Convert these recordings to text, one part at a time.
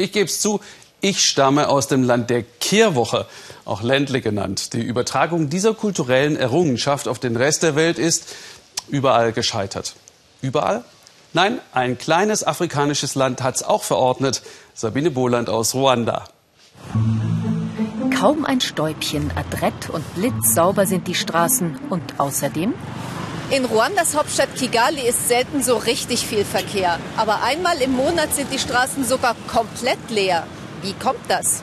Ich gebe es zu, ich stamme aus dem Land der Kehrwoche, auch Ländle genannt. Die Übertragung dieser kulturellen Errungenschaft auf den Rest der Welt ist überall gescheitert. Überall? Nein, ein kleines afrikanisches Land hat es auch verordnet. Sabine Bohland aus Ruanda. Kaum ein Stäubchen, adrett und blitzsauber sind die Straßen und außerdem in Ruandas Hauptstadt Kigali ist selten so richtig viel Verkehr. Aber einmal im Monat sind die Straßen sogar komplett leer. Wie kommt das?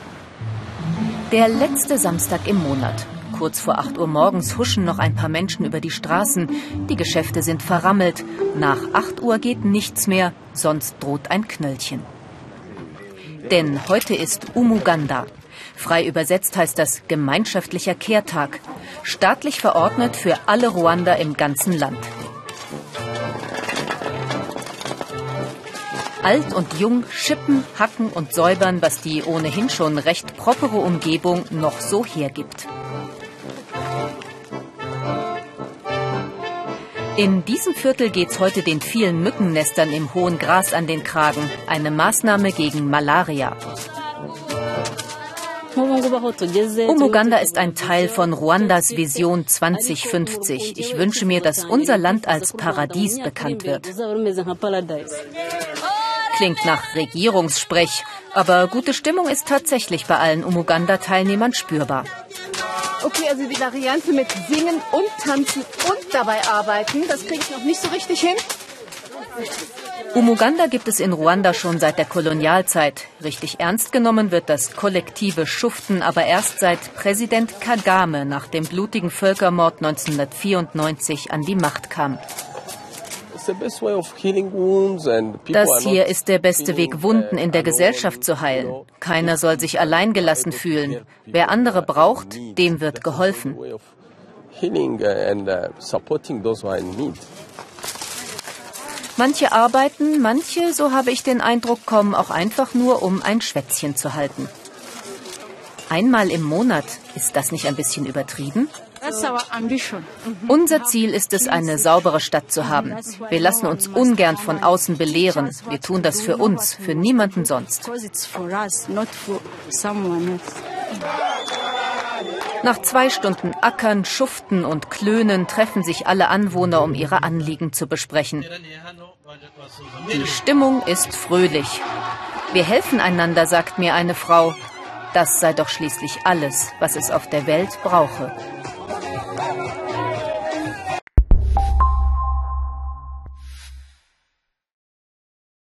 Der letzte Samstag im Monat. Kurz vor 8 Uhr morgens huschen noch ein paar Menschen über die Straßen. Die Geschäfte sind verrammelt. Nach 8 Uhr geht nichts mehr, sonst droht ein Knöllchen. Denn heute ist Umuganda, Frei übersetzt heißt das gemeinschaftlicher Kehrtag, staatlich verordnet für alle Ruander im ganzen Land. Alt und jung schippen, hacken und säubern, was die ohnehin schon recht propere Umgebung noch so hergibt. In diesem Viertel geht's heute den vielen Mückennestern im hohen Gras an den Kragen. Eine Maßnahme gegen Malaria. Umuganda ist ein Teil von Ruandas Vision 2050. Ich wünsche mir, dass unser Land als Paradies bekannt wird. Klingt nach Regierungssprech, aber gute Stimmung ist tatsächlich bei allen Umuganda-Teilnehmern spürbar. Okay, also die Variante mit Singen und Tanzen und dabei arbeiten, das kriege ich noch nicht so richtig hin. Umuganda gibt es in Ruanda schon seit der Kolonialzeit. Richtig ernst genommen wird das kollektive Schuften aber erst seit Präsident Kagame nach dem blutigen Völkermord 1994 an die Macht kam. Das hier ist der beste Weg, Wunden in der Gesellschaft zu heilen. Keiner soll sich allein gelassen fühlen. Wer andere braucht, dem wird geholfen. Manche arbeiten, manche, so habe ich den Eindruck, kommen auch einfach nur, um ein Schwätzchen zu halten. Einmal im Monat, ist das nicht ein bisschen übertrieben? Unser Ziel ist es, eine saubere Stadt zu haben. Wir lassen uns ungern von außen belehren. Wir tun das für uns, für niemanden sonst. Nach zwei Stunden Ackern, Schuften und Klönen treffen sich alle Anwohner, um ihre Anliegen zu besprechen. Die Stimmung ist fröhlich. Wir helfen einander, sagt mir eine Frau. Das sei doch schließlich alles, was es auf der Welt brauche.